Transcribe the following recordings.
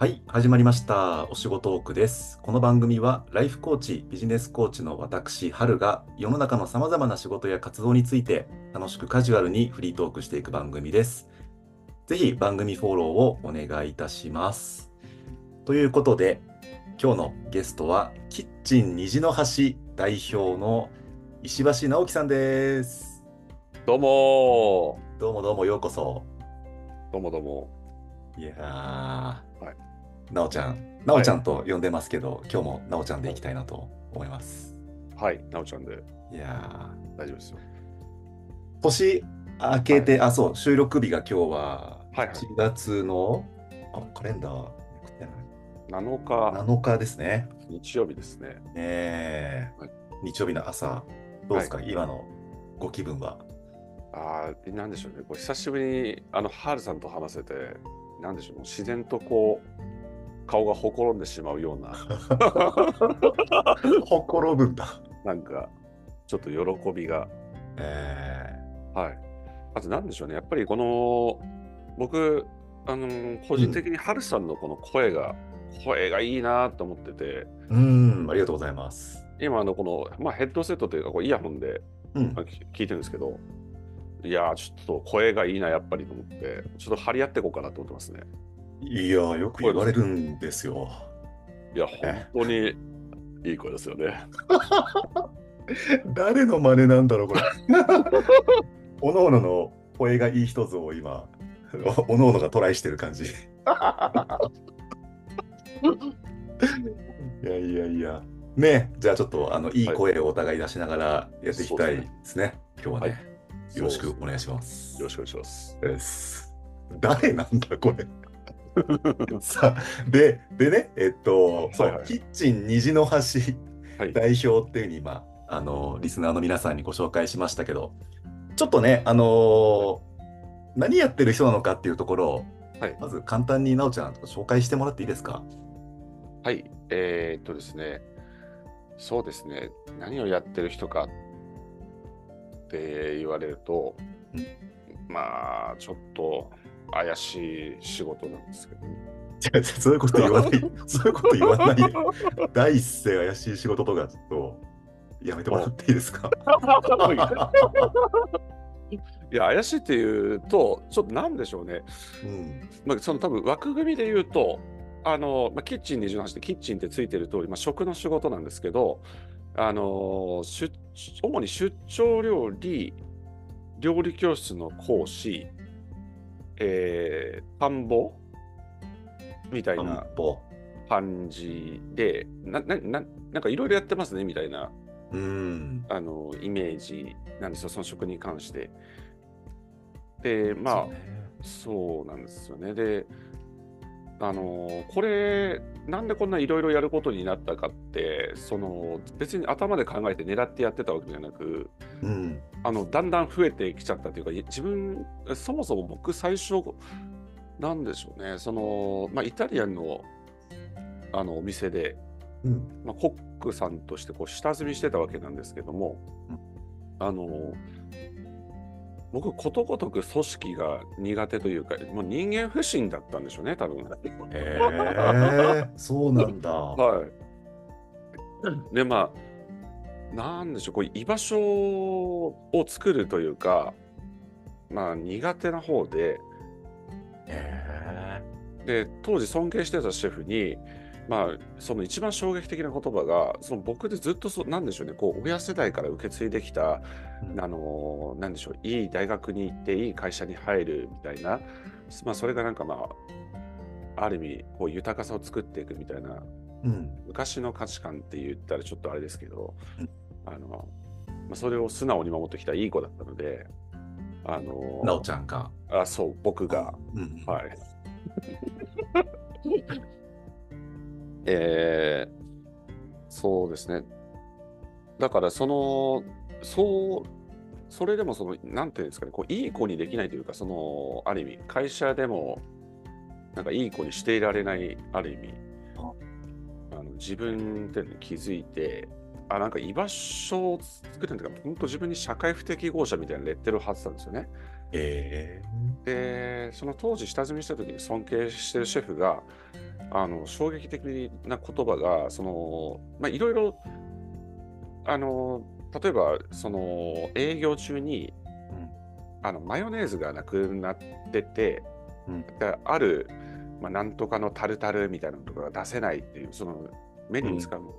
はい、始まりました。お仕事トークです。この番組は、ライフコーチ、ビジネスコーチの私、春が、世の中の様々な仕事や活動について、楽しくカジュアルにフリートークしていく番組です。ぜひ、番組フォローをお願いいたします。ということで、今日のゲストは、キッチン虹の橋代表の石橋直樹さんです。どうもどうもどうもようこそ。ーどうもどうも。いやー、はいなおちゃん、なおちゃんと呼んでますけど、今日もなおちゃんでいきたいなと思います。はい、なおちゃんでいや大丈夫ですよ。ー、年明けて、あ、そう、収録日が今日ははいはい1月の、あ、カレンダーめくってない7日7日ですね。日曜日ですね。ねえはい日曜日の朝、どうですか、今のご気分は？ああ、なんでしょうね。こう久しぶりにあのハルさんと話せて、なんでしょう、もう自然とこう、顔がほころんでしまうような、ほころぶんだ。なんか、ちょっと喜びが。えはい。あと、なんでしょうね。やっぱりこの、僕、あの個人的にハルさんのこの声が、声がいいなと思ってて、ー、うん、ありがとうございます。今あのこの、まあ、ヘッドセットというかこうイヤホンでうんまあ、き聞いてるんですけど、いやー、ちょっと声がいいな、やっぱりと思って、ちょっと張り合っていこうかなと思ってますね。いやー、よく言われるんですよ。いや、本当にいい声ですよね。誰の真似なんだろう、これ。おのおのの声がいい人像を今、お おのおのがトライしてる感じ。いやいやいや。ねじゃあちょっとあのいい声をお互い出しながらやっていきたいですね。今日はね、はいよろしくお願いします。よろしくお願いします。です。誰なんだ、これ。さあ、で、でね、えっと、はいはいキッチン虹の橋はい。代表っていうふうに今、あの、リスナーの皆さんにご紹介しましたけど、ちょっとね、あのー何やってる人なのかっていうところを、はいまず簡単になおちゃん紹介してもらっていいですか？はい。えーっとですね、そうですね、何をやってる人かって言われると、うんまあ、ちょっと怪しい仕事なんですけど、違う違うそういうこと言わない、そういうこと言わないで。第一声怪しい仕事とか、ちょっと、やめてもらっていいですか？いや、怪しいっていうと、ちょっとなんでしょうね、うん。まあ、その多分枠組みで言うと、あのまあ、キッチン28でキッチンってついてる通り、まあ、食の仕事なんですけど、あの出主に出張料理、料理教室の講師、えー、田んぼ？みたい散な歩。感じで、ななななんかいろいろやってますねみたいなうん。あのイメージなんですよ、その食に関して。で、まあ、そうねそうなんですよね。で、あのーこれ、なんでこんないろいろやることになったかって、その別に頭で考えて狙ってやってたわけじゃなく、うん。あのだんだん増えてきちゃったというか、い自分、そもそも僕、最初、なんでしょうね、その、まあ、イタリアンのあのお店で、うん。まあ、コックさんとしてこう下積みしてたわけなんですけども、うんあの僕ことごとく組織が苦手というかもう人間不信だったんでしょうね多分。へえ、そうなんだ。はい、でまあなんでしょうこう居場所を作るというかまあ苦手な方でへで当時尊敬してたシェフにまあその一番衝撃的な言葉がその僕でずっとそなんでしょうねこう親世代から受け継いできたうんあのなんでしょういい大学に行っていい会社に入るみたいな、まあ、それがなんかまあある意味こう豊かさを作っていくみたいなうん。昔の価値観って言ったらちょっとあれですけど、うんあのまあ、それを素直に守ってきたいい子だったのであのなおちゃんか。あそう僕がうん。はい。えーそうですね。だから、その、そう、それでも、その、なんていうんですかね、こう、いい子にできないというか、その、ある意味、会社でも、なんかいい子にしていられない、ある意味、ああの自分っていうのに気づいて、あ、なんか居場所を作るんだから、本当自分に社会不適合者みたいなレッテルを貼ってたんですよね。えで、その当時下積みした時に尊敬してるシェフが、あの衝撃的な言葉が、その、まあ、いろいろ、あの、例えば、その、営業中に、あの、マヨネーズがなくなってて、うん。である、まあ、なんとかのタルタルみたいなのとかが出せないっていう、その、メニューに使うの。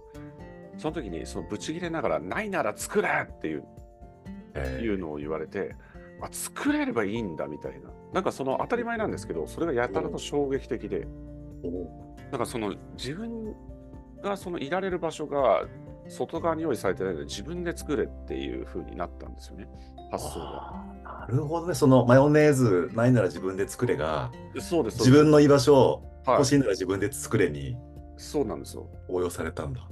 その時に、その、ブチ切れながら、ないなら作れっていう、えいうのを言われて、あ、作れればいいんだみたいな。なんかその当たり前なんですけど、それがやたらと衝撃的で、なんかその自分がそのいられる場所が外側に用意されてないので自分で作れっていう風になったんですよね、発想が。なるほどね。そのマヨネーズないなら自分で作れが、そうです。自分の居場所欲しいなら自分で作れにそうなんですよ。応用されたんだ。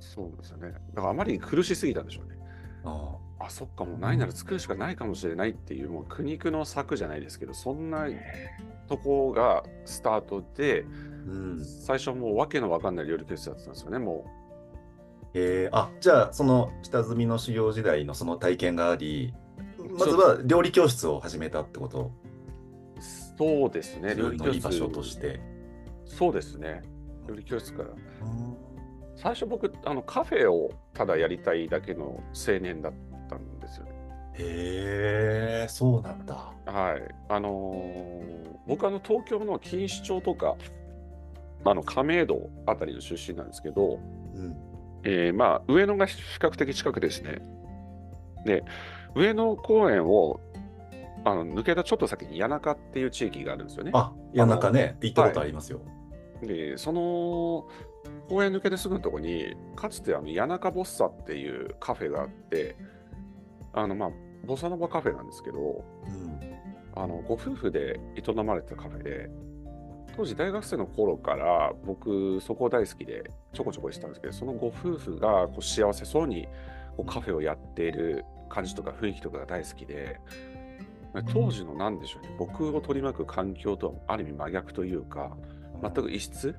そうですよね。だからあまりに苦しすぎたんでしょうね。ああ、そっか、もうないなら作るしかないかもしれないっていう、もう苦肉の策じゃないですけど、そんなとこがスタートで、ーうん。最初はもうわけのわかんない料理教室だったんですよね、もえー、あじゃあその下積みの修行時代のその体験がありまずは料理教室を始めたってこと？う。そうですね、自分の居場所と室して。そうですね、料理教室から。最初僕、あのカフェをただやりたいだけの青年だったんですよね。へえそうなんだ。はい。あのー僕あの東京の錦糸町とか、あの亀戸あたりの出身なんですけど、うんえーまあ上野が比較的近くですね。で、上野公園をあの抜けたちょっと先に谷中っていう地域があるんですよね。あいやなんかね行ったことありますよ。で、その公園抜けてすぐのとこに、かつてあの谷中ボッサっていうカフェがあって、あのまあ、ボサノバカフェなんですけど、うんあのご夫婦で営まれてたカフェで、当時大学生の頃から僕そこ大好きでちょこちょこ行ってたんですけど、そのご夫婦がこう幸せそうにこうカフェをやっている感じとか雰囲気とかが大好きで、当時のなんでしょうね、僕を取り巻く環境とはある意味真逆というか、全く異質？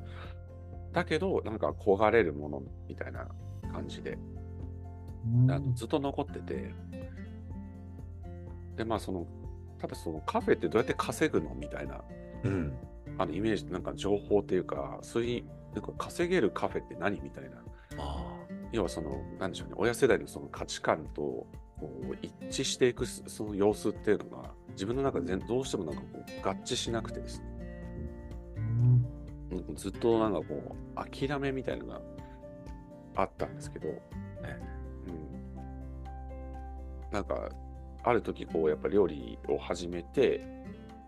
だけど、なんか焦がれるものみたいな感じで、うん。あのずっと残ってて、で、まあその、ただそのカフェってどうやって稼ぐの？みたいな。うん。あのイメージ、なんか情報っていうか、そういう、なんか稼げるカフェって何？みたいな。あ要はその、なんでしょうね、親世代のその価値観とこう一致していくそその様子っていうのが、自分の中で全どうしてもなんかこう合致しなくてですね、うん。ずっとなんかこう、諦めみたいなのがあったんですけど、ねうん、なんか、ある時こう、やっぱ料理を始めて、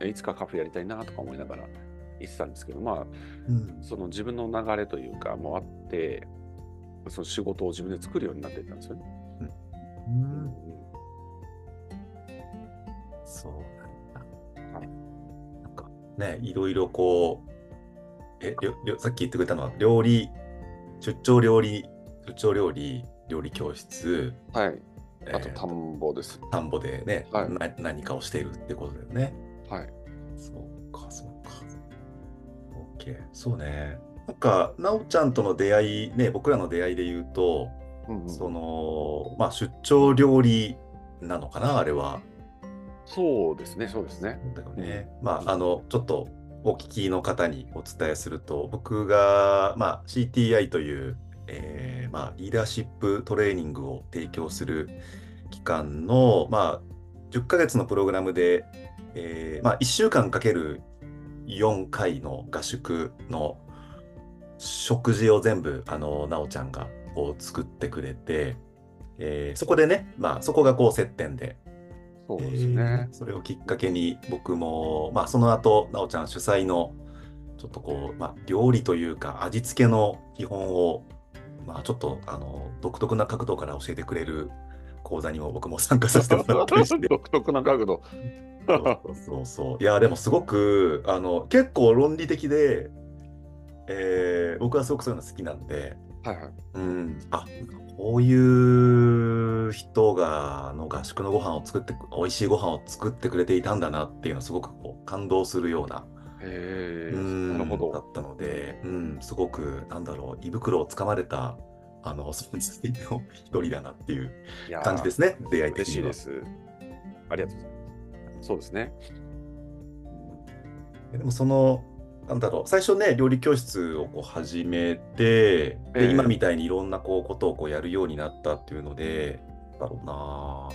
いつかカフェやりたいなとか思いながら言ってたんですけど、まあ、うんその自分の流れというかもあって、その仕事を自分で作るようになっていったんですよね。うんそうなんだ。はいなんかね、いろいろこう、え、りょりょさっき言ってくれたのは、料理、出張料理、出張料理、料理教室、はい。あとえー田んぼです。田んぼでね、はいな何かをしているってことだよね。はい。そうか、そうか。OK。そうね。なんか、なおちゃんとの出会い、ね、僕らの出会いで言うと、うんうんその、まあ、出張料理なのかな、あれは。そうですね、そうですね。だよね。まあ、あの、ちょっとお聞きの方にお伝えすると、僕が、まあ、CTI という、えーまあ、リーダーシップトレーニングを提供する機関の、まあ、10ヶ月のプログラムで、えーまあ、1週間かける4回の合宿の食事を全部、あの、なおちゃんがこう作ってくれて、えーそこでね、まあ、そこがこう接点で、そうですねえー。それをきっかけに僕も、まあ、その後、なおちゃん主催の、ちょっとこう、まあ、料理というか、味付けの基本を、まあ、ちょっと、あの、独特な角度から教えてくれる講座にも僕も参加させてもらったりして。独特な角度。そうそうそう。いや、でもすごく、あの、結構論理的で、えー僕はすごくそういうの好きなんで、はいはい。うん、あこういう人があの合宿のご飯を作ってく美味しいご飯を作ってくれていたんだなっていうのはすごくこう感動するような、へなるほど。だったので、うん、すごくなんだろう胃袋をつかまれたあの存在の一人だなっていう感じですね出会い嬉しいで。す。ありがとうございます。そうですね。でもそのなんだろう、最初ね、料理教室をこう始めて、ええで、今みたいにいろんなこうことをこうやるようになったっていうので、だろうな。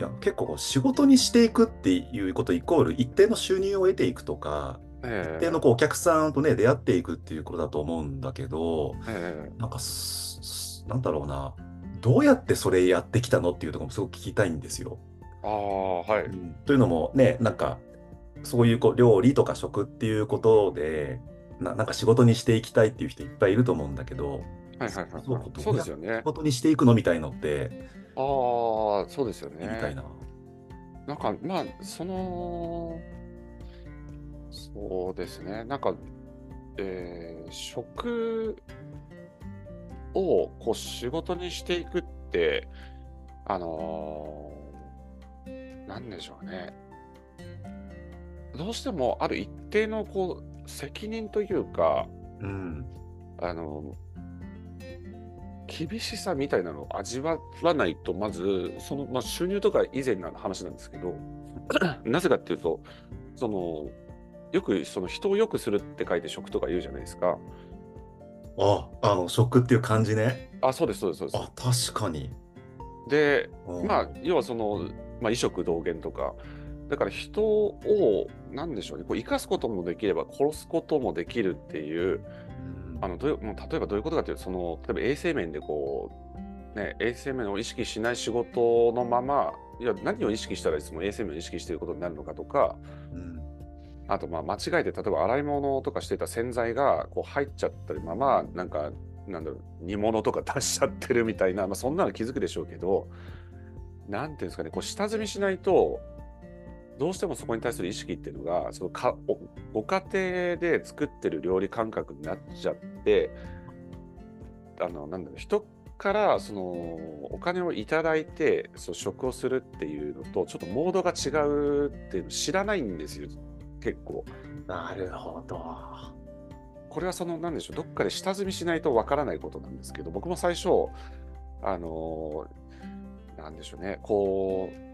いや、結構こう仕事にしていくっていうことイコール一定の収入を得ていくとか、え一定のこうお客さんとね、出会っていくっていうことだと思うんだけど、ええなんかなんだろうな。どうやってそれやってきたのっていうところもすごく聞きたいんですよ。ああ、はい。というのもね、なんか、そういうこう料理とか食っていうことでな、なんか仕事にしていきたいっていう人いっぱいいると思うんだけど、はいはいはいはい。そうどそうですよね仕。事にしていくのみたいのって、ああ、そうですよね。みたいな。なんか、まあ、その、そうですね。なんか、えー食をこう仕事にしていくって、あのーなんでしょうね。どうしてもある一定のこう責任というか、うん。あの、厳しさみたいなのを味わわないと、まず、その、まあ、収入とか以前の話なんですけど、なぜかっていうと、その、よくその人を良くするって書いて食とか言うじゃないですか。あ、あの、食っていう感じね。あ、そうです、そうです、そうであ、確かに。す。で、うんまあ、要はその、まあ、異食同源とか、だから人を、なんでしょうね、こう生かすこともできれば殺すこともできるっていう、うんあのどういうもう例えばどういうことかというと、その例えば衛生面でこう、ね、衛生面を意識しない仕事のまま、いや何を意識したらいつも衛生面を意識していることになるのかとか、うん。あとまあ間違えて例えば洗い物とかしてた洗剤がこう入っちゃったりまま、なんか、なんだろう、煮物とか 出しちゃってるみたいな、まあ、そんなの気づくでしょうけど、なんていうんですかね、こう下積みしないと、どうしてもそこに対する意識っていうのが、そのかおご家庭で作ってる料理感覚になっちゃって、あのなんだろう人からそのお金をいただいてそう食をするっていうのとちょっとモードが違うっていうの知らないんですよ結構なるほど。これはそのなんでしょうどっかで下積みしないとわからないことなんですけど僕も最初あのなんでしょうねこう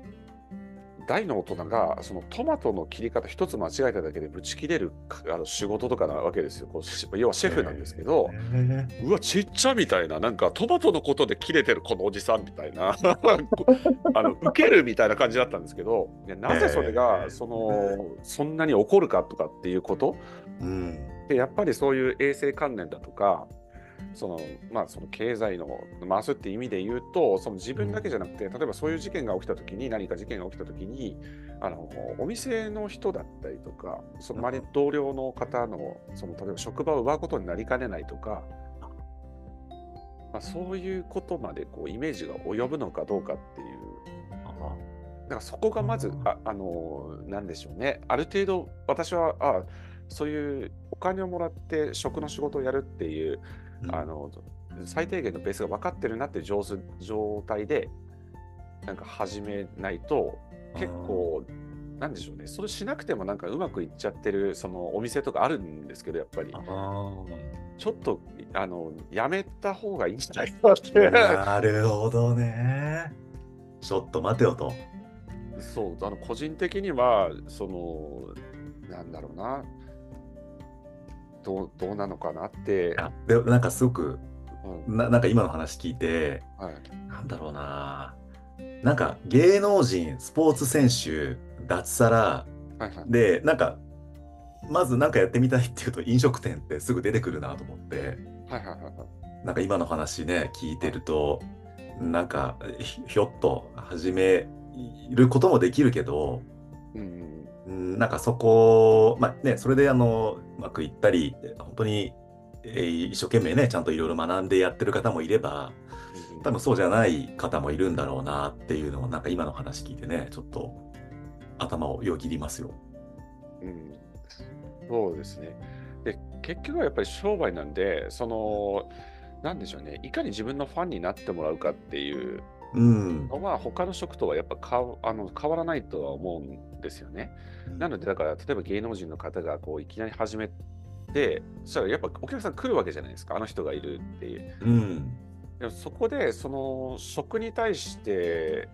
大の大人がそのトマトの切り方一つ間違えただけでブチ切れるあの仕事とかなわけですよ。こうし要はシェフなんですけど、へうわ、ちっちゃみたいな、なんかトマトのことで切れてるこのおじさんみたいな、あの受けるみたいな感じだったんですけど、なぜそれえがー。そのそんなに起こるかとかっていうこと？ーうん。で、やっぱりそういう衛生関連だとか、そのまあ、その経済の回すって意味で言うと、その自分だけじゃなくて、例えばそういう事件が起きたときに、何か事件が起きたときにあの、お店の人だったりとか、その周りの同僚の方のその例えば職場を奪うことになりかねないとか、まあ、そういうことまでこうイメージが及ぶのかどうかっていう、だからそこがまず、ああのなんでしょうね、ある程度、私はあそういうお金をもらって食の仕事をやるっていう、うんあの最低限のベースが分かってるなっていう状状態でなんか始めないと結構なんでしょうね。それしなくてもなんかうまくいっちゃってるそのお店とかあるんですけどやっぱり。ちょっとあのやめた方がいいんじゃないかって。なるほどね。ちょっと待てよと。そう。あの個人的にはそのなんだろうなどうどうなのかなって、あでなんかすごくうん。ななんか今の話聞いてはい、なんだろうな。なんか芸能人スポーツ選手脱サラはいはい。でなんかまずなんかやってみたいっていうと飲食店ってすぐ出てくるなと思って。はいはいはいはい。なんか今の話ね聞いてるとなんかひひょっと始めることもできるけどうんうんなんかそこ、まあね、それであのうまくいったり、本当に、えー一生懸命ね、ちゃんといろいろ学んでやってる方もいれば、うん多分そうじゃない方もいるんだろうなっていうのを、なんか今の話聞いてね、ちょっと頭をよぎりますよ。うん、そうですね。で、結局はやっぱり商売なんで、その、なんでしょうね、いかに自分のファンになってもらうかっていううん。のは、他の職とはやっぱかあの変わらないとは思うんですよね。なので、だから、例えば芸能人の方がこういきなり始めて、そしたらやっぱお客さん来るわけじゃないですか、あの人がいるっていう。うん。でもそこで、その食に対して、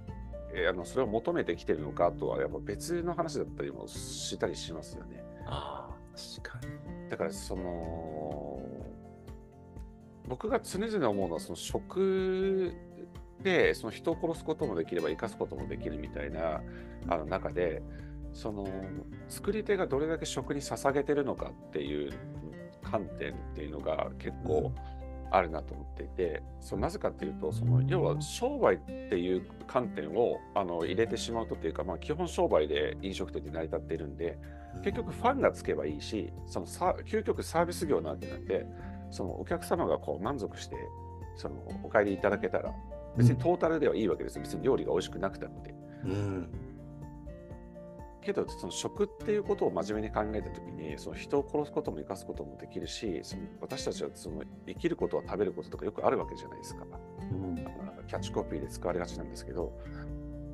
えーあのそれを求めてきてるのかとは、やっぱ別の話だったりもしたりしますよね。あ確かに。だからその僕が常々思うのはその食でその人を殺すこともできれば生かすこともできるみたいなあの中でその作り手がどれだけ食に捧げてるのかっていう観点っていうのが結構あるなと思っていて、そうなぜかっていうとその要は商売っていう観点をあの入れてしまうとっていうか、まあ、基本商売で飲食店で成り立っているんで結局ファンがつけばいいしそのさ究極サービス業なわけなんでそのお客様がこう満足してそのお帰りいただけたら別にトータルではいいわけです、別に料理が美味しくなくたって。うん。けどその食っていうことを真面目に考えた時にその人を殺すことも生かすこともできるしその私たちはその生きることは食べることとかよくあるわけじゃないですか。うん。なんかキャッチコピーで使われがちなんですけど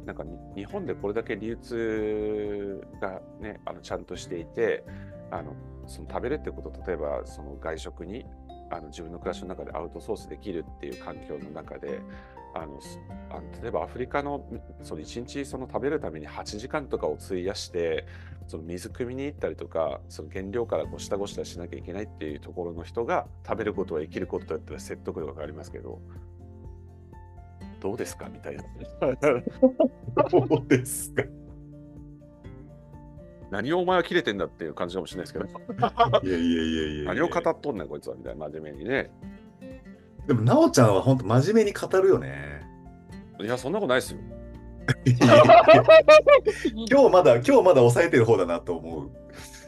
なんかに日本でこれだけ流通が、ね、あのちゃんとしていてあのその食べるってことを例えばその外食にあの自分の暮らしの中でアウトソースできるっていう環境の中であのすあの例えばアフリカのその1日その食べるために8時間とかを費やしてその水汲みに行ったりとかその原料からこう下ごしらえしなきゃいけないっていうところの人が食べることは生きることだったら説得力がありますけど。どうですか？みたいな。どうですか？何をお前は切れてんだっていう感じかもしれないですけど。いやいやいやいや。何を語っとんねんこいつはみたいな真面目にねでも、なおちゃんは本当真面目に語るよね。いやそんなことないですよ 今日まだ、今日まだ抑えてる方だなと思う。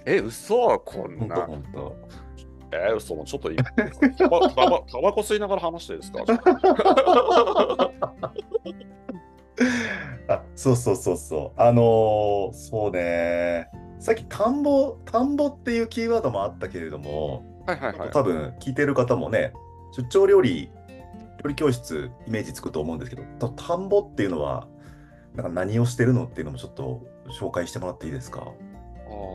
え嘘こん本当な本当。え嘘もうちょっと今タバタバタバコ吸いながら話していいですか？あ、そうそうそうそう。あのーそうね。さっき田んぼ、田んぼっていうキーワードもあったけれども、はいはいはい多分聞いてる方もね、出張料理、料理教室イメージつくと思うんですけど、た田んぼっていうのは、なんか何をしてるのっていうのもちょっと紹介してもらっていいですか？あ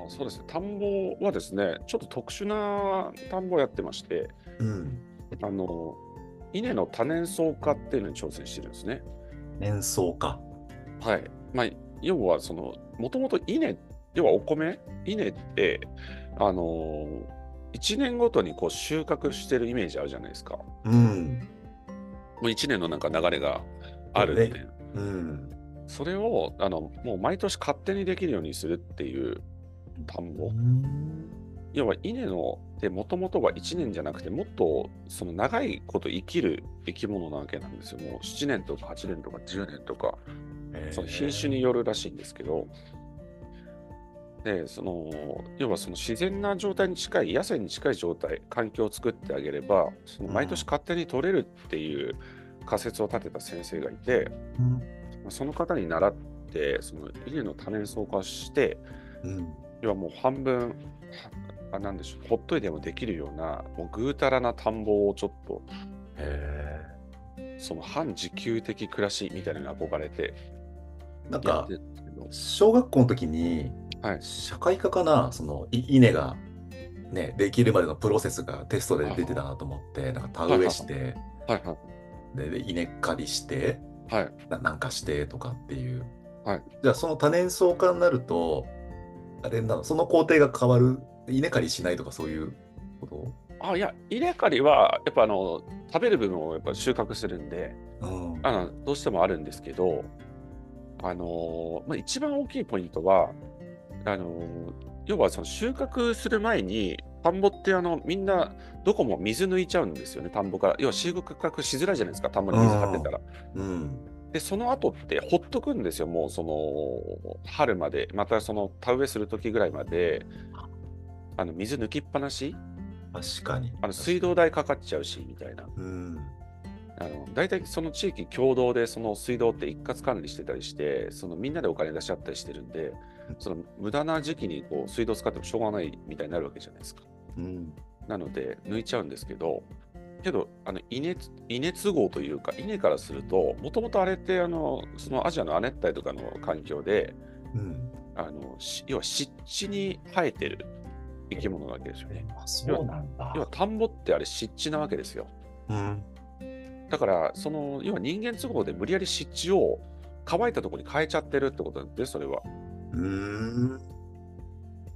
あそうですね田んぼはですねちょっと特殊な田んぼをやってましてうん。あの稲の多年草化っていうのに挑戦してるんですね演奏家。はい。まあ、要は、その、もともと稲、要はお米？稲って、あのー、1年ごとにこう収穫してるイメージあるじゃないですか。もうん。う1年のなんか流れがあるっていう。うん。それを、あの、もう毎年勝手にできるようにするっていう田んぼ。要は稲のでもともとは1年じゃなくてもっとその長いこと生きる生き物なわけなんですよ。もう7年とか8年とか10年とかその品種によるらしいんですけど、でその要はその自然な状態に近い野生に近い状態環境を作ってあげればその毎年勝手に取れるっていう仮説を立てた先生がいて、うん。まあその方に習ってその稲の多年草化してうん。要はもう半分はあなんでしょうほっといてもできるようなもうぐうたらな田んぼをちょっとへその反自給的暮らしみたいなのに憧れてーなんか小学校の時に、はい。社会科かな、そのい稲が、ね、できるまでのプロセスがテストで出てたなと思って、なんか田植えして、はいはい。でで稲刈りして、はい。ななんかしてとかっていう。はい。じゃあその多年草化になると、あれなの、その工程が変わる、稲刈りしないとかそういうこと？あいや稲刈りはやっぱあの食べる部分をやっぱ収穫するんでうん。あのどうしてもあるんですけどあのまあ、一番大きいポイントはあの要はその収穫する前に田んぼってあのみんなどこも水抜いちゃうんですよね田んぼから要は収穫しづらいじゃないですか田んぼに水張ってたら。うん。でその後ってほっとくんですよもうその春までまたその田植えする時ぐらいまであの水抜きっぱなし？確かに。あの水道代かかっちゃうしみたいなうん。あの大体その地域共同でその水道って一括管理してたりしてそのみんなでお金出し合ったりしてるんでその無駄な時期にこう水道使ってもしょうがないみたいになるわけじゃないですかうん。なので抜いちゃうんですけどけどあの稲稲都合というか稲からするともともとあれってあのそのアジアの亜熱帯とかの環境でうん。あのし要は湿地に生えてる生き物なわけですよねあ、そうなんだ要は田んぼってあれ湿地なわけですようん。だから、その、要は人間都合で無理やり湿地を乾いたところに変えちゃってるってことなんで、それは。うーん。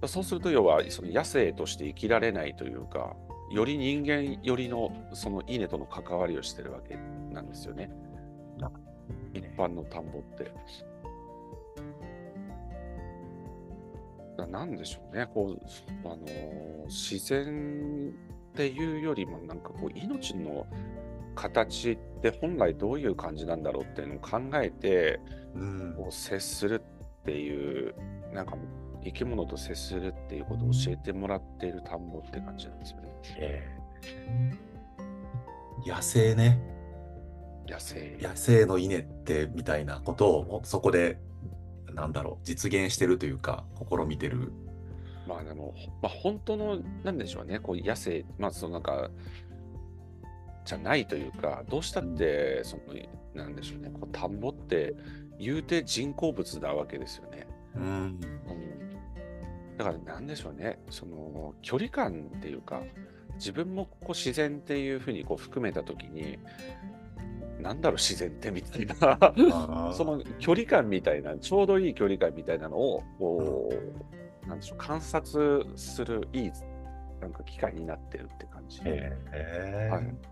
そうすると要はその野生として生きられないというか、より人間寄りのその稲との関わりをしてるわけなんですよね。一般の田んぼって。ななんでしょうね、こう、あのー自然っていうよりも、なんかこう、命の形って本来どういう感じなんだろうっていうのを考えて、うんこう接するっていう、なんか生き物と接するっていうことを教えてもらっている田んぼって感じなんですよね。野生ね。野生。野生の稲ってみたいなことをそこでなんだろう実現してるというか試みてる。まあでも、まあ、本当の、なんでしょうね、こう野生、まあそのなんか、じゃないというか、どうしたって、その、なんでしょうね、こう田んぼって、言うて人工物なわけですよね。うん。うん、だからなんでしょうね、その距離感っていうか、自分もこう自然っていうふうにこう含めたときに、なんだろう、自然ってみたいな、その距離感みたいな、ちょうどいい距離感みたいなのを、こう、なんでしょう、観察するいい、なんか機会になってるって感じ。へえはい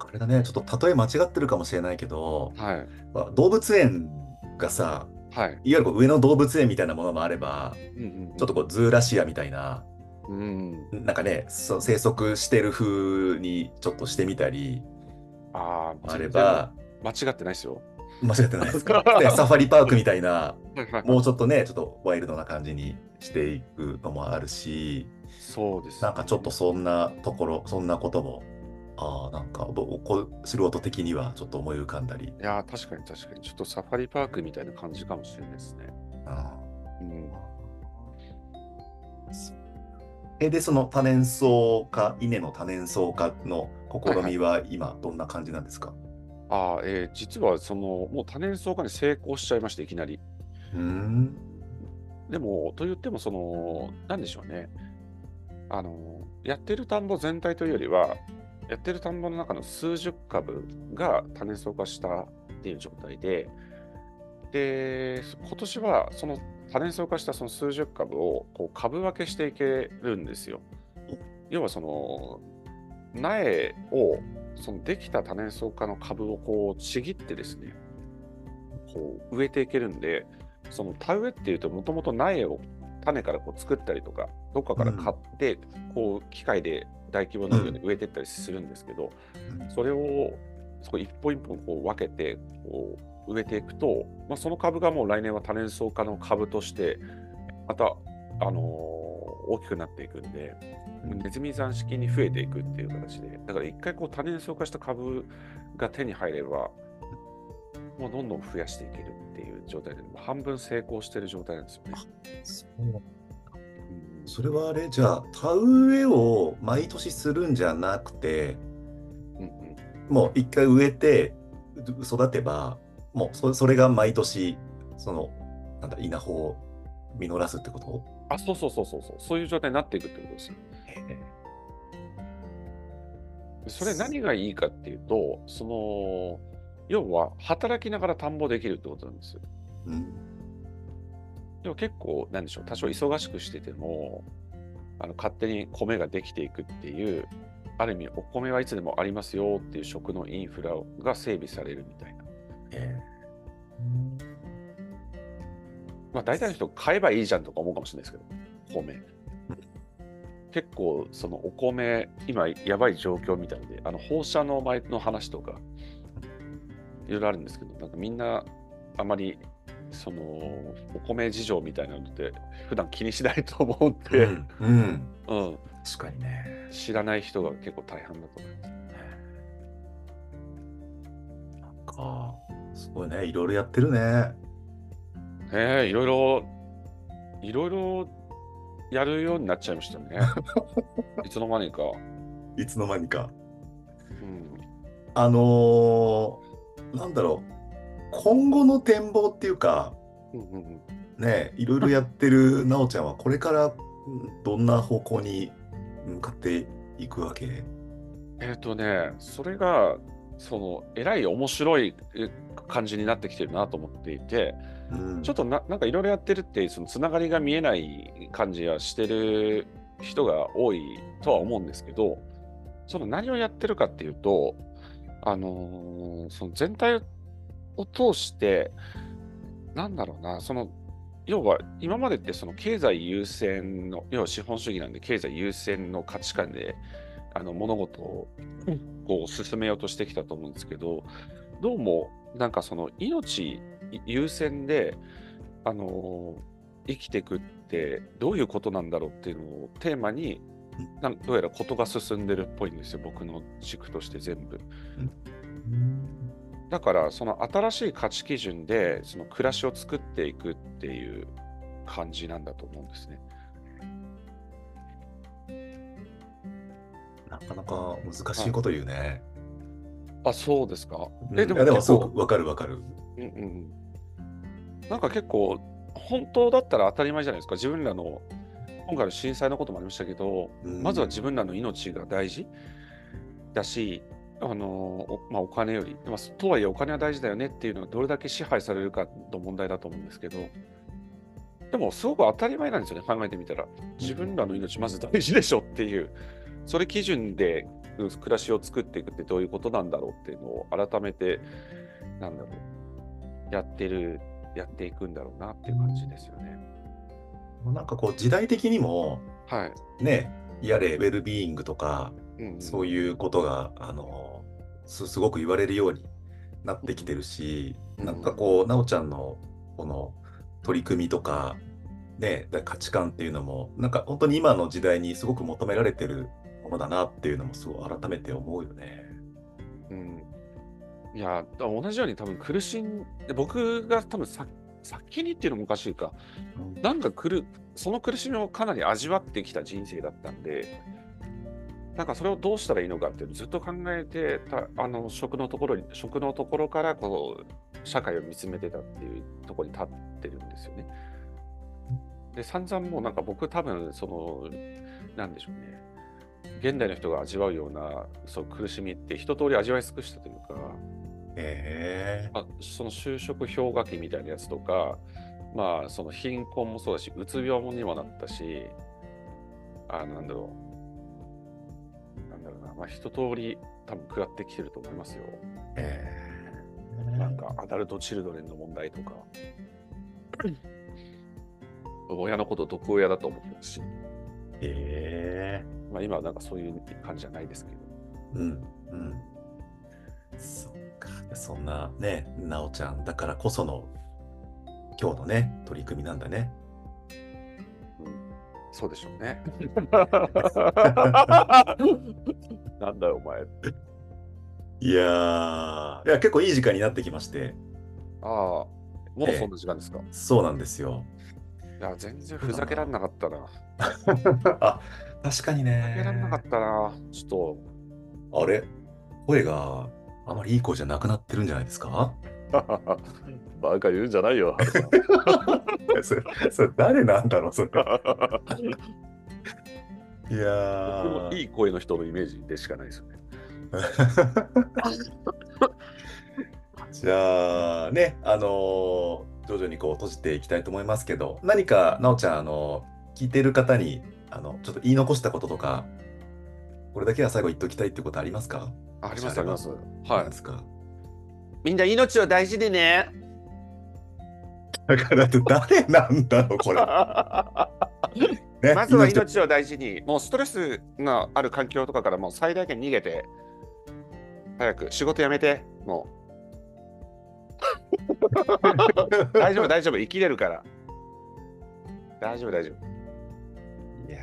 かあれだねちょっと例え間違ってるかもしれないけどはい。まあ動物園がさはい。いわゆるこう上野動物園みたいなものもあればうんうんうんちょっとこうズーラシアみたいなうん。なんかねそう生息してる風にちょっとしてみたりああ、あれば間違ってないですよ。間違ってないですか でサファリパークみたいなもうちょっとねちょっとワイルドな感じにしていくのもあるしそうです、なんかちょっとそんなところそんなこともああなんかぼこう素人的にはちょっと思い浮かんだりいやー、確かに確かに。ちょっとサファリパークみたいな感じかもしれないですね。あうん。えでその多年草化稲の多年草化の試みは今どんな感じなんですか、ああ、えー実はその、もう多年草化に成功しちゃいまして、いきなり。うーんでも、と言っても、その、なんでしょうね。あの、やってる田んぼ全体というよりは、やってる田んぼの中の数十株が多年草化したっていう状態で、で、今年はその多年草化したその数十株をこう株分けしていけるんですよ。要はその苗をそのできた多年草化の株をこうちぎってですね、こう植えていけるんで、その田植えっていうともともと苗を種からこう作ったりとか、どっかから買って、こう機械で大規模農業で植えていったりするんですけど、それをそこ一本一本こう分けてこう植えていくと、まあ、その株がもう来年は多年草化の株としてまた、あのー大きくなっていくんで、ネズミ山式に増えていくっていう形で、だから一回こう多年草化した株が手に入れば、もうどんどん増やしていけるっていう状態で、半分成功してる状態なんですよね。それはあれじゃあ田植えを毎年するんじゃなくてうんうん。もう一回植えて育てばもうそそれが毎年そのなんだ稲穂を実らすってこと？あ、そうそうそうそうそう、そういう状態になっていくってことですよ。それ何がいいかっていうと、その、要は働きながら田んぼできるってことなんですよ。うんでも結構、なんでしょう、多少忙しくしてても、あの勝手に米ができていくっていう、ある意味、お米はいつでもありますよっていう食のインフラが整備されるみたいな。えまあ、大体の人、買えばいいじゃんとか思うかもしれないですけど、米。結構、そのお米、今、やばい状況みたいで、あの放射能前の話とか、いろいろあるんですけど、なんかみんな、あまり、その、お米事情みたいなのって、普段気にしないと思うんえで、うんうん。うん、確かにね。知らない人が結構大半だと思います。なんかすごいねいろいろやってるね。ねえ、いろいろ、いろいろやるようになっちゃいましたね。いつの間にか。いつの間にか。うん。あのーなんだろう今後の展望っていうかうんうんうん。ねいろいろやってるなおちゃんはこれからうんどんな方向に向かっていくわけ？えっ、とね、それが、その、えらい面白いえ感じになってきてるなと思っていて、うん。ちょっとななんかいろいろやってるって、そのつながりが見えない感じはしてる人が多いとは思うんですけど、その何をやってるかっていうと、あのーその全体を通して、なんだろうな、その要は今までってその経済優先の、要は資本主義なんで経済優先の価値観であの物事をこう進めようとしてきたと思うんですけど、どうもなんかその命優先で、あのー生きていくってどういうことなんだろうっていうのをテーマになんどうやらことが進んでるっぽいんですよ、僕の軸として全部。だからその新しい価値基準でその暮らしを作っていくっていう感じなんだと思うんですね。なかなか難しいこと言うね。あ、そうですか？うんえ、でもでも結構そうわかるわかる。うんうん、なんか結構、本当だったら当たり前じゃないですか。自分らの、今回の震災のこともありましたけど、うんまずは自分らの命が大事だし、あのおまあ、お金より、まあ、とはいえお金は大事だよねっていうのがどれだけ支配されるかの問題だと思うんですけど、でもすごく当たり前なんですよね、考えてみたら。自分らの命まず大事でしょっていう、それ基準でうん暮らしを作っていくってどういうことなんだろうっていうのを改めて、なんだろう、やってる、やっていくんだろうなっていう感じですよね。なんかこう時代的にもはい。ね、やれウェルビーイングとか、うんうんそういうことがあのすすごく言われるようになってきてるし、うん。なんかこう、なおちゃんのこの取り組みとか、ね、だ価値観っていうのも、なんか本当に今の時代にすごく求められてるものだなっていうのもすごい改めて思うよね。うん。いや、だ同じように多分苦しんで、僕が多分さ先にっていうのもおかしいか、なんか苦その苦しみをかなり味わってきた人生だったんで、なんかそれをどうしたらいいのかってずっと考えてた、あの食のところに、食のところからこう社会を見つめてたっていうところに立ってるんですよね。で、散々もうなんか僕多分その、なんでしょうね。現代の人が味わうようなそう苦しみって一通り味わい尽くしたというか、へえあその就職氷河期みたいなやつとか、まあ、その貧困もそうだし、うつ病にもなったし、あなんだろう、なんだろうな、まあ、一通り多分食らってきてると思いますよ。へなんか、アダルト・チルドレンの問題とか、親のこと毒親だと思ってるし、えへえまあ、今はなんかそういう感じじゃないですけど。うんうん。そっか。そんなね、なおちゃんだからこその今日のね、取り組みなんだね。うんそうでしょうね。なんだよ、お前。いやー、いや結構いい時間になってきまして、ああ、もうそんな時間ですか？そうなんですよ。いや、全然ふざけらんなかったな。あ、確かにふざけらんなかねっ。たな。ちょっあれ？声があまりいい声じゃなくなってるんじゃないですか？と、バカ言うんじゃないよ、それそれ誰なんだろう、それ？いや僕もー。いい声の人のイメージでしかないですよね。じゃあね、あのー徐々にこう閉じていきたいと思いますけど、何か、なおちゃん、あの聞いてる方に、あの、ちょっと言い残したこととか、これだけは最後言っておきたいってことありますか？あります、あります。はい何で。すか？みんな命を大事にね。だから、だって誰なんだろう、これ。ねまずは命命を大事に、もうストレスがある環境とかからもう最大限逃げて、早く仕事辞めて、もう。大丈夫、大丈夫、生きれるから。大丈夫、大丈いや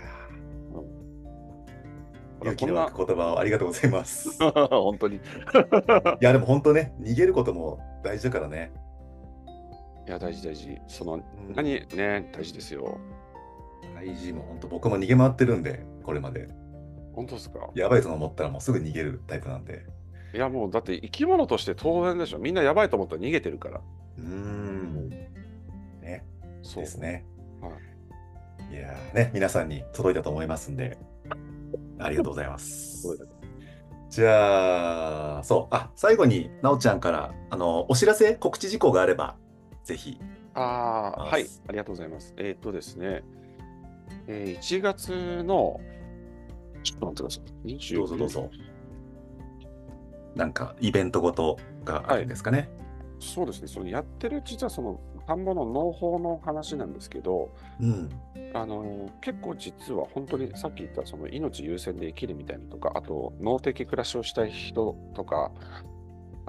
勇気の湧く言葉をありがとうございます。い 本当に。いや、でも本当ね、逃げることも大事だからね。や、大事、大事。その、うん何、ね、大事ですよ。大事も本当僕も逃げ回ってるんで、これまで。本当ですか？やばいと思ったらもうすぐ逃げるタイプなんで。いや、もうだって生き物として当然でしょ。みんなやばいと思ったら逃げてるから。うーん。ね。そうですね。はいやーね、皆さんに届いたと思いますんで、ありがとうございます。じゃあ、そう、あ、最後に、なおちゃんから、あの、お知らせ、告知事項があれば、ぜひ、ああ、はい、ありがとうございます。えーっとですね、えー1月の、ちょっと待ってください。20どうぞどうぞ。なんかイベントごとがあるんですかね。そうですね、そのやってる、実はその田んぼの農法の話なんですけど、うん。あの結構実は本当にさっき言ったその命優先で生きるみたいなのとか、あと農的暮らしをしたい人とか、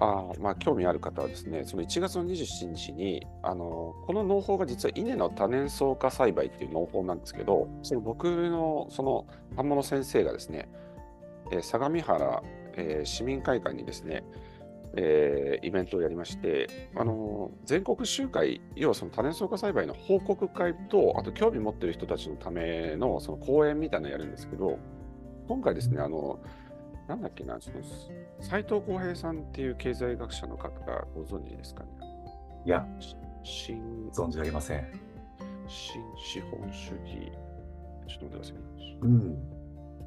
あまあ、興味ある方はですね、その1月の27日に、あのこの農法が実は稲の多年草化栽培っていう農法なんですけど、その僕のその田んぼの先生がですね、えー相模原、えー市民会館にですね、えーイベントをやりまして、あの全国集会、要はその多年草化栽培の報告会と、あと興味持ってる人たちのためのその講演みたいなのをやるんですけど、今回ですね、あの、なんだっけな、その斉藤浩平さんっていう経済学者の方がご存知ですかね？いや、し新存じ上げません。新資本主義。ちょっと待ってくださいね。うん。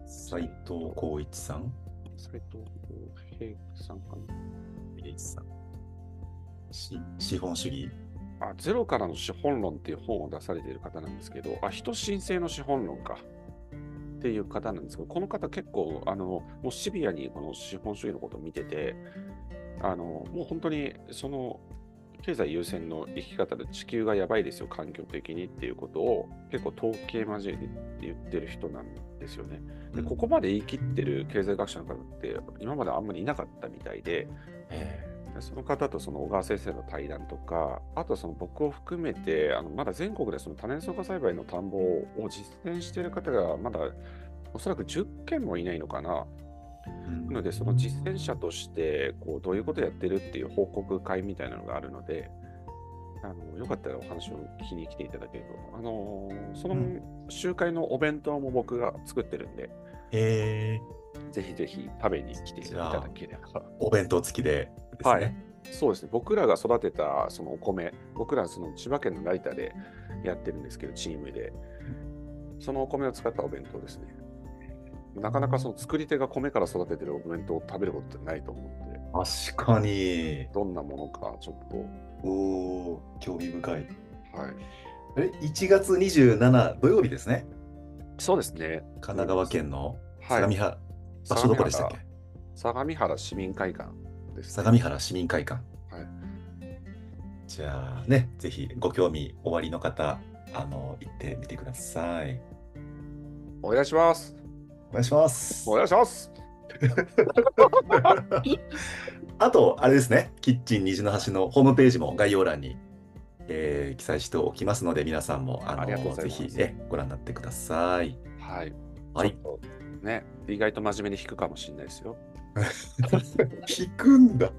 斉藤浩一さん？斉藤浩平さんかな。栄一さん。し資本主義？あ、ゼロからの資本論っていう本を出されている方なんですけど、あ、人申請の資本論か。っていう方なんですけど、この方結構、あの、もうシビアにこの資本主義のことを見てて、あの、もう本当にその経済優先の生き方で地球がやばいですよ、環境的にっていうことを結構統計交えて言ってる人なんですよね。で、ここまで言い切ってる経済学者の方って今まであんまりいなかったみたいで、えでその方とその小川先生の対談とか、あとその僕を含めて、あのまだ全国でその多年草化栽培の田んぼを実践している方がまだおそらく10件もいないのかな。ーなので、その実践者としてこうどういうことやってるっていう報告会みたいなのがあるので、あのよかったらお話を聞きに来ていただけると。あのその集会のお弁当も僕が作ってるんで、えー、ぜひぜひ食べに来ていただければ。お弁当付きでですね。はいそうですね、僕らが育てたそのお米、僕らその千葉県のライターでやってるんですけど、チームで、そのお米を使ったお弁当ですね。なかなかその作り手が米から育ててるお弁当を食べることってないと思うので、確かに。どんなものかちょっと、おお、興味深い。はい。え、1月27土曜日ですね。そうですね。神奈川県のはい相模原、場所どこでしたっけ？相模原市民会館です、相模原市民会館。はい。じゃあね、ぜひご興味おありの方、あの、行ってみてください。お願いします。お願いしますお。願いします。あと、あれですね、キッチン虹の橋のホームページも概要欄に、えー記載しておきますので、皆さんもあのあぜひ、ね、ご覧になってください。はい。はいね、意外と真面目に弾くかもしれないですよ。引くんだ。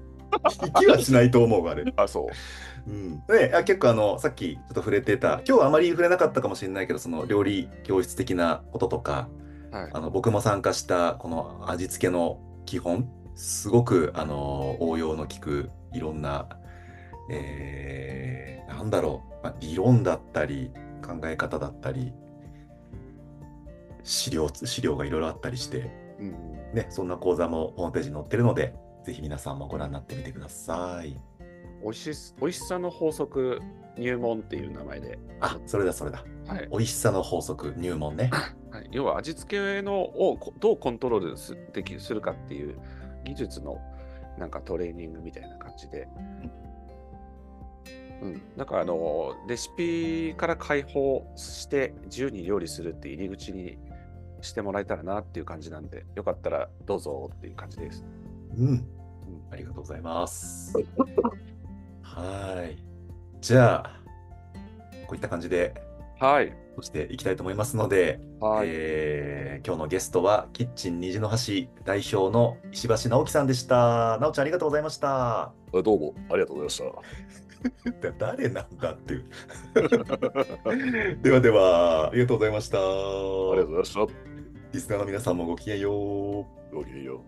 引きはしないと思う、あれ。あ、そう。うん、であ結構あのさっきちょっと触れてた今日はあまり触れなかったかもしれないけどその料理教室的なこととかはい。あの僕も参加したこの味付けの基本すごくあの応用の効くいろんな、えーなんだろう、まあ、理論だったり考え方だったり資料資料がいろいろあったりして、うんね、そんな講座もホームページに載ってるのでぜひ皆さんもご覧になってみてください。おいしす、おいしさの法則入門っていう名前で、あそれだそれだ。はい。美味しさの法則入門ね。はい、要は味付けのをこどうコントロールすできするかっていう技術のなんかトレーニングみたいな感じで。うん、だからあのレシピから解放して自由に料理するって入り口にしてもらえたらなっていう感じなんで、よかったらどうぞっていう感じです。うん。ありがとうございます。はい。じゃあ、こういった感じで、はい。そしていきたいと思いますので、はい。えー今日のゲストは、キッチン虹の橋代表の石橋直樹さんでした。直ちゃん、ありがとうございました。どうもありがとうございました。だ 誰なんだっていう。ではでは、ありがとうございました。ありがとうございました。リスナーの皆さんもごきげんよう。ごきげんよう。